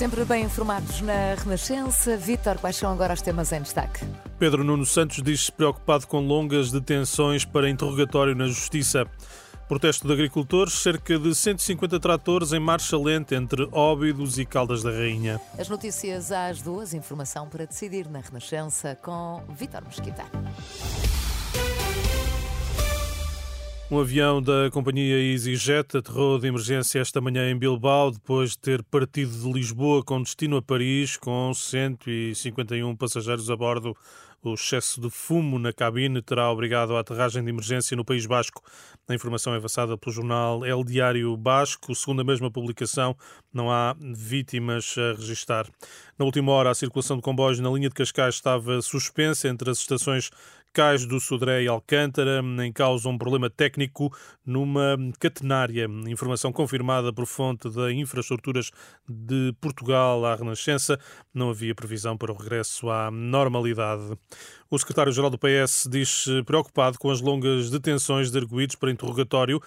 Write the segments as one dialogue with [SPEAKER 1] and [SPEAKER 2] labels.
[SPEAKER 1] Sempre bem informados na Renascença. Vítor, quais são agora os temas em destaque?
[SPEAKER 2] Pedro Nuno Santos diz-se preocupado com longas detenções para interrogatório na Justiça. Protesto de agricultores, cerca de 150 tratores em marcha lenta entre Óbidos e Caldas da Rainha.
[SPEAKER 1] As notícias às duas, informação para decidir na Renascença com Vítor Mesquita.
[SPEAKER 2] Um avião da companhia EasyJet aterrou de emergência esta manhã em Bilbao, depois de ter partido de Lisboa com destino a Paris, com 151 passageiros a bordo. O excesso de fumo na cabine terá obrigado a aterragem de emergência no País Basco. A informação é avançada pelo jornal El Diário Basco. Segundo a mesma publicação, não há vítimas a registrar. Na última hora, a circulação de comboios na linha de Cascais estava suspensa entre as estações Cais do Sodré e Alcântara, em causa um problema técnico numa catenária. Informação confirmada por fonte da Infraestruturas de Portugal à Renascença. Não havia previsão para o regresso à normalidade. O secretário-geral do PS diz preocupado com as longas detenções de arguídos para interrogatório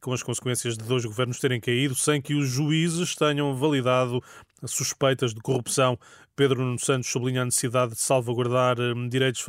[SPEAKER 2] com as consequências de dois governos terem caído sem que os juízes tenham validado suspeitas de corrupção. Pedro Nuno Santos sublinha a necessidade de salvaguardar hum, direitos,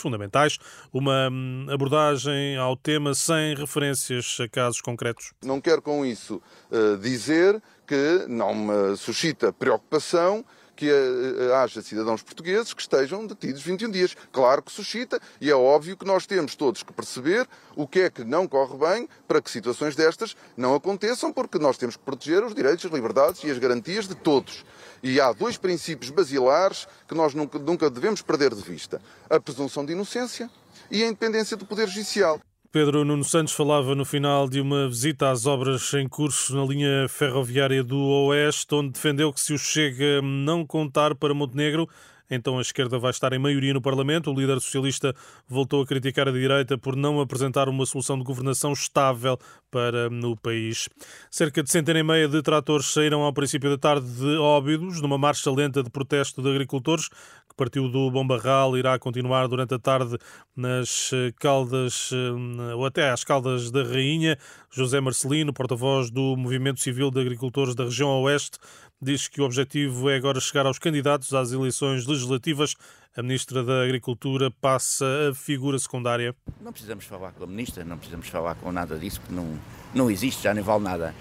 [SPEAKER 2] fundamentais, uma hum, abordagem ao tema sem referências a casos concretos.
[SPEAKER 3] Não quero com isso uh, dizer que não me suscita preocupação que uh, haja cidadãos portugueses que estejam detidos 21 dias. Claro que suscita e é óbvio que nós temos todos que perceber o que é que não corre bem para que situações destas não aconteçam, porque nós temos que proteger os direitos, as liberdades e as garantias de todos. E há dois princípios basilares que nós nunca, nunca devemos perder de vista: a presunção de inocência e a independência do Poder Judicial.
[SPEAKER 2] Pedro Nuno Santos falava no final de uma visita às obras em curso na linha ferroviária do Oeste, onde defendeu que se o Chega não contar para Montenegro, então a esquerda vai estar em maioria no Parlamento. O líder socialista voltou a criticar a direita por não apresentar uma solução de governação estável para o país. Cerca de centena e meia de tratores saíram ao princípio da tarde de Óbidos, numa marcha lenta de protesto de agricultores que partiu do Bombarral, irá continuar durante a tarde nas eh, Caldas, eh, ou até às Caldas da Rainha. José Marcelino, porta-voz do Movimento Civil de Agricultores da região Oeste, diz que o objetivo é agora chegar aos candidatos às eleições legislativas. A Ministra da Agricultura passa a figura secundária.
[SPEAKER 4] Não precisamos falar com a Ministra, não precisamos falar com nada disso, porque não, não existe, já nem vale nada.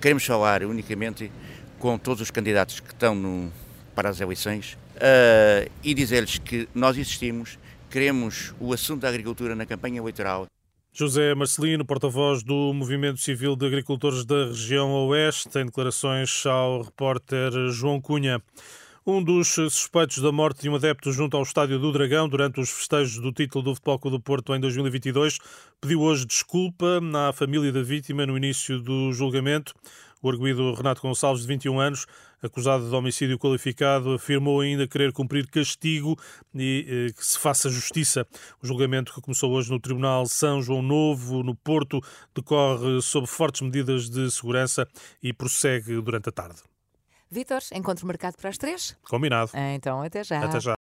[SPEAKER 4] Queremos falar unicamente com todos os candidatos que estão no, para as eleições uh, e dizer-lhes que nós existimos, queremos o assunto da agricultura na campanha eleitoral.
[SPEAKER 2] José Marcelino, porta-voz do Movimento Civil de Agricultores da região Oeste, em declarações ao repórter João Cunha. Um dos suspeitos da morte de um adepto junto ao Estádio do Dragão durante os festejos do título do Futebol Clube do Porto em 2022 pediu hoje desculpa à família da vítima no início do julgamento. O arguído Renato Gonçalves, de 21 anos, acusado de homicídio qualificado, afirmou ainda querer cumprir castigo e eh, que se faça justiça. O julgamento que começou hoje no Tribunal São João Novo, no Porto, decorre sob fortes medidas de segurança e prossegue durante a tarde.
[SPEAKER 1] Vítor, encontro marcado para as três?
[SPEAKER 2] Combinado.
[SPEAKER 1] Então, até já.
[SPEAKER 2] Até já.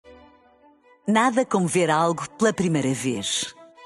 [SPEAKER 5] Nada como ver algo pela primeira vez.